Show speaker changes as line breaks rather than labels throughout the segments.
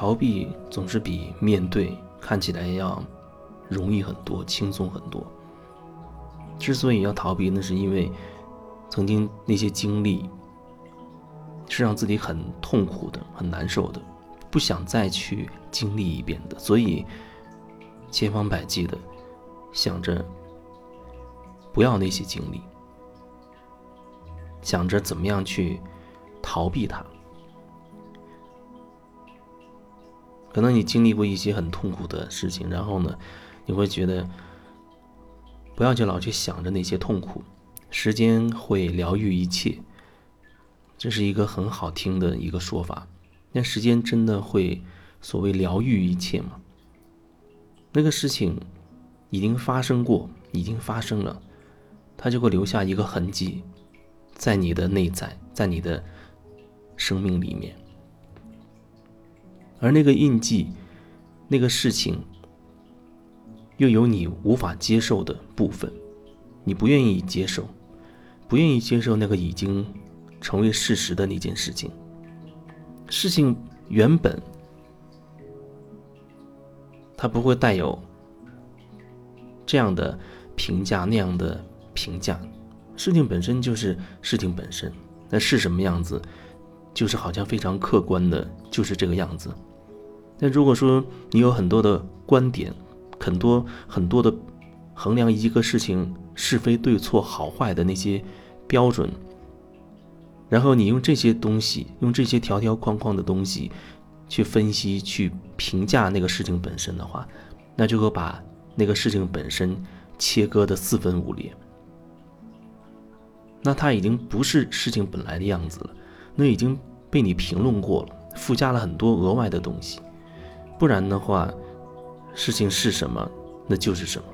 逃避总是比面对看起来要容易很多、轻松很多。之所以要逃避，那是因为曾经那些经历是让自己很痛苦的、很难受的，不想再去经历一遍的，所以千方百计的想着不要那些经历，想着怎么样去逃避它。可能你经历过一些很痛苦的事情，然后呢，你会觉得不要去老去想着那些痛苦，时间会疗愈一切，这是一个很好听的一个说法。那时间真的会所谓疗愈一切吗？那个事情已经发生过，已经发生了，它就会留下一个痕迹，在你的内在，在你的生命里面。而那个印记，那个事情，又有你无法接受的部分，你不愿意接受，不愿意接受那个已经成为事实的那件事情。事情原本它不会带有这样的评价那样的评价，事情本身就是事情本身，那是什么样子，就是好像非常客观的，就是这个样子。那如果说你有很多的观点，很多很多的衡量一个事情是非对错好坏的那些标准，然后你用这些东西，用这些条条框框的东西去分析、去评价那个事情本身的话，那就会把那个事情本身切割的四分五裂。那它已经不是事情本来的样子了，那已经被你评论过了，附加了很多额外的东西。不然的话，事情是什么，那就是什么。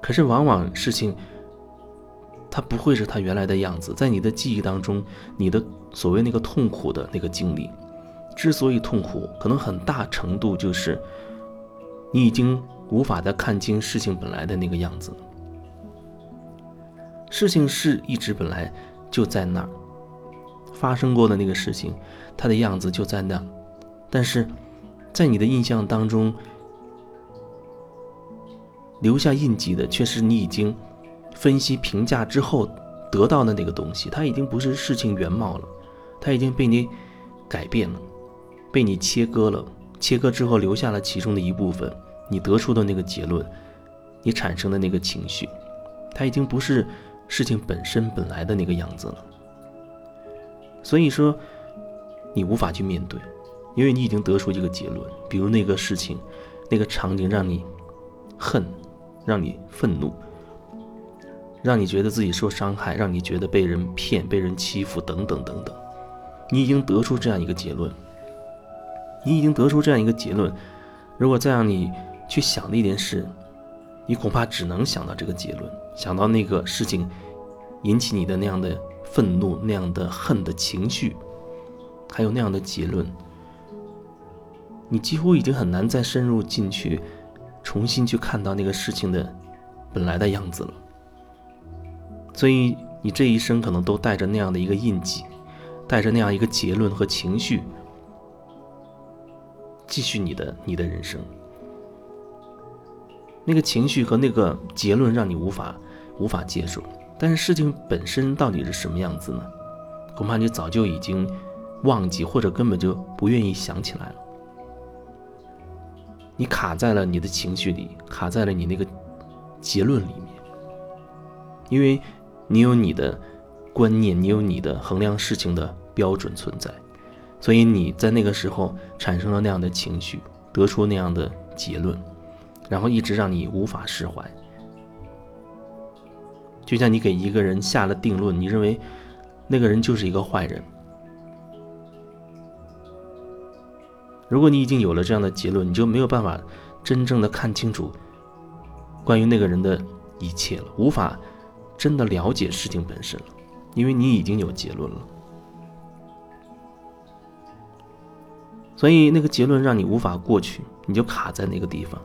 可是往往事情，它不会是它原来的样子。在你的记忆当中，你的所谓那个痛苦的那个经历，之所以痛苦，可能很大程度就是你已经无法再看清事情本来的那个样子。事情是一直本来就在那儿发生过的那个事情，它的样子就在那儿，但是。在你的印象当中，留下印记的却是你已经分析评价之后得到的那个东西。它已经不是事情原貌了，它已经被你改变了，被你切割了。切割之后留下了其中的一部分，你得出的那个结论，你产生的那个情绪，它已经不是事情本身本来的那个样子了。所以说，你无法去面对。因为你已经得出一个结论，比如那个事情、那个场景让你恨，让你愤怒，让你觉得自己受伤害，让你觉得被人骗、被人欺负等等等等。你已经得出这样一个结论，你已经得出这样一个结论。如果再让你去想那件事，你恐怕只能想到这个结论，想到那个事情引起你的那样的愤怒、那样的恨的情绪，还有那样的结论。你几乎已经很难再深入进去，重新去看到那个事情的本来的样子了。所以你这一生可能都带着那样的一个印记，带着那样一个结论和情绪，继续你的你的人生。那个情绪和那个结论让你无法无法接受，但是事情本身到底是什么样子呢？恐怕你早就已经忘记，或者根本就不愿意想起来了。你卡在了你的情绪里，卡在了你那个结论里面，因为你有你的观念，你有你的衡量事情的标准存在，所以你在那个时候产生了那样的情绪，得出那样的结论，然后一直让你无法释怀。就像你给一个人下了定论，你认为那个人就是一个坏人。如果你已经有了这样的结论，你就没有办法真正的看清楚关于那个人的一切了，无法真的了解事情本身了，因为你已经有结论了。所以那个结论让你无法过去，你就卡在那个地方，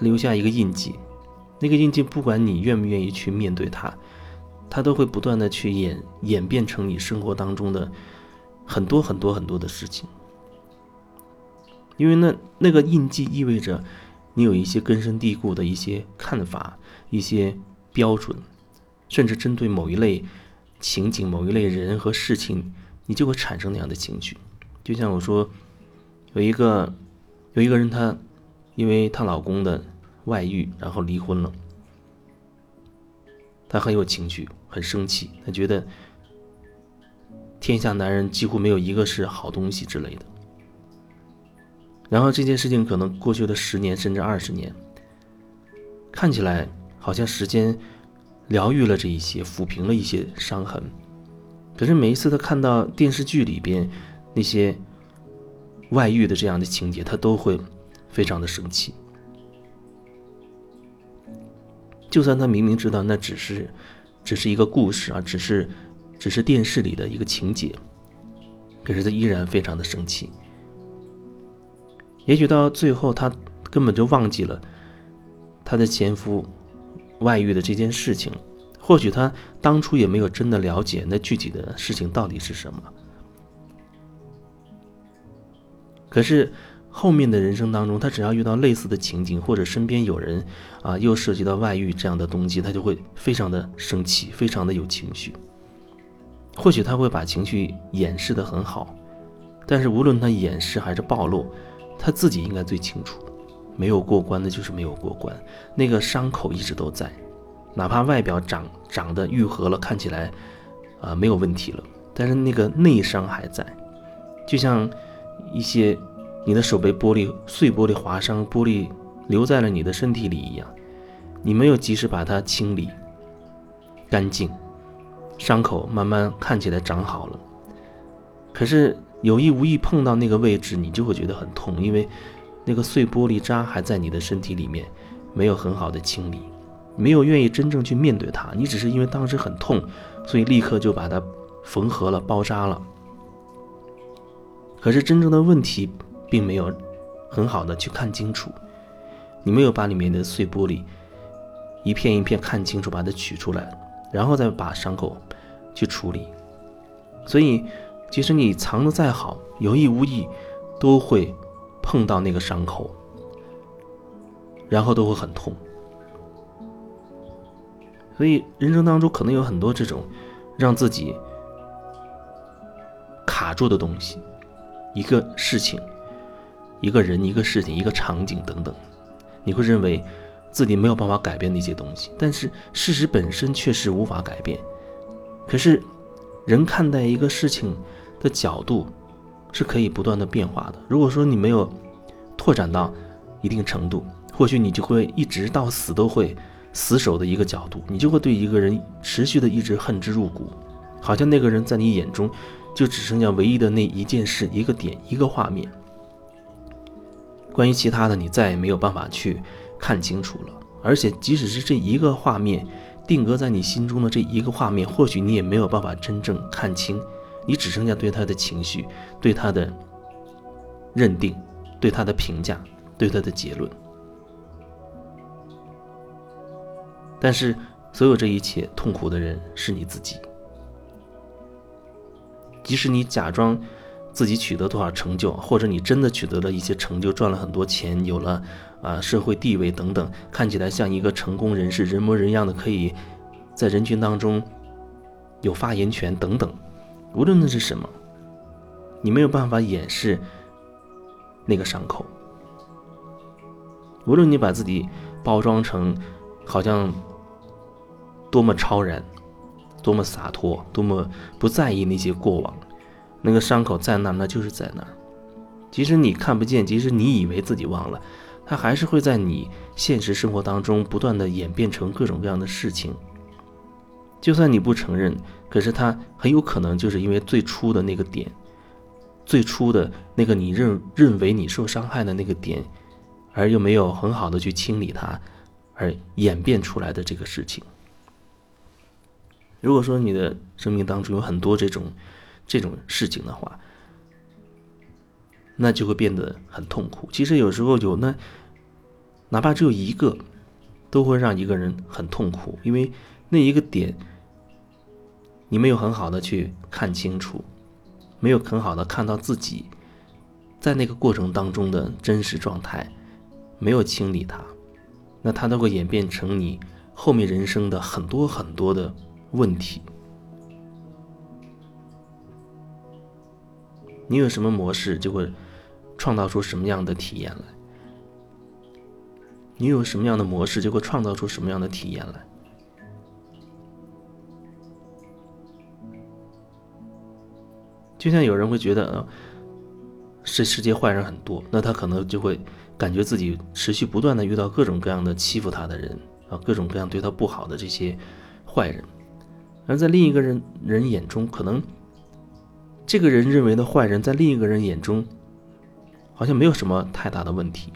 留下一个印记。那个印记不管你愿不愿意去面对它，它都会不断的去演演变成你生活当中的很多很多很多的事情。因为那那个印记意味着你有一些根深蒂固的一些看法、一些标准，甚至针对某一类情景、某一类人和事情，你就会产生那样的情绪。就像我说，有一个有一个人，她因为她老公的外遇，然后离婚了，她很有情绪，很生气，她觉得天下男人几乎没有一个是好东西之类的。然后这件事情可能过去了十年甚至二十年，看起来好像时间疗愈了这一些，抚平了一些伤痕。可是每一次他看到电视剧里边那些外遇的这样的情节，他都会非常的生气。就算他明明知道那只是只是一个故事啊，只是只是电视里的一个情节，可是他依然非常的生气。也许到最后，她根本就忘记了她的前夫外遇的这件事情。或许她当初也没有真的了解那具体的事情到底是什么。可是后面的人生当中，她只要遇到类似的情景，或者身边有人啊又涉及到外遇这样的东西，她就会非常的生气，非常的有情绪。或许她会把情绪掩饰的很好，但是无论她掩饰还是暴露。他自己应该最清楚，没有过关的就是没有过关，那个伤口一直都在，哪怕外表长长得愈合了，看起来啊没有问题了，但是那个内伤还在，就像一些你的手被玻璃碎玻璃划伤，玻璃留在了你的身体里一样，你没有及时把它清理干净，伤口慢慢看起来长好了，可是。有意无意碰到那个位置，你就会觉得很痛，因为那个碎玻璃渣还在你的身体里面，没有很好的清理，没有愿意真正去面对它。你只是因为当时很痛，所以立刻就把它缝合了、包扎了。可是真正的问题并没有很好的去看清楚，你没有把里面的碎玻璃一片一片看清楚，把它取出来，然后再把伤口去处理，所以。即使你藏的再好，有意无意都会碰到那个伤口，然后都会很痛。所以人生当中可能有很多这种让自己卡住的东西，一个事情、一个人、一个事情、一个场景等等，你会认为自己没有办法改变那些东西，但是事实本身却是无法改变。可是人看待一个事情。的角度是可以不断的变化的。如果说你没有拓展到一定程度，或许你就会一直到死都会死守的一个角度，你就会对一个人持续的一直恨之入骨，好像那个人在你眼中就只剩下唯一的那一件事、一个点、一个画面。关于其他的，你再也没有办法去看清楚了。而且，即使是这一个画面定格在你心中的这一个画面，或许你也没有办法真正看清。你只剩下对他的情绪、对他的认定、对他的评价、对他的结论。但是，所有这一切痛苦的人是你自己。即使你假装自己取得多少成就，或者你真的取得了一些成就，赚了很多钱，有了啊社会地位等等，看起来像一个成功人士，人模人样的，可以在人群当中有发言权等等。无论那是什么，你没有办法掩饰那个伤口。无论你把自己包装成好像多么超然、多么洒脱、多么不在意那些过往，那个伤口在那儿，那就是在那儿。即使你看不见，即使你以为自己忘了，它还是会在你现实生活当中不断的演变成各种各样的事情。就算你不承认，可是他很有可能就是因为最初的那个点，最初的那个你认认为你受伤害的那个点，而又没有很好的去清理它，而演变出来的这个事情。如果说你的生命当中有很多这种这种事情的话，那就会变得很痛苦。其实有时候有那，哪怕只有一个，都会让一个人很痛苦，因为那一个点。你没有很好的去看清楚，没有很好的看到自己在那个过程当中的真实状态，没有清理它，那它都会演变成你后面人生的很多很多的问题。你有什么模式，就会创造出什么样的体验来。你有什么样的模式，就会创造出什么样的体验来。就像有人会觉得，呃，这世界坏人很多，那他可能就会感觉自己持续不断的遇到各种各样的欺负他的人啊，各种各样对他不好的这些坏人。而在另一个人人眼中，可能这个人认为的坏人，在另一个人眼中，好像没有什么太大的问题。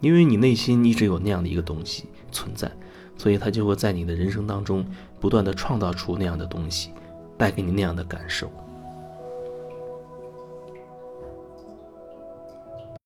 因为你内心一直有那样的一个东西存在，所以他就会在你的人生当中不断的创造出那样的东西，带给你那样的感受。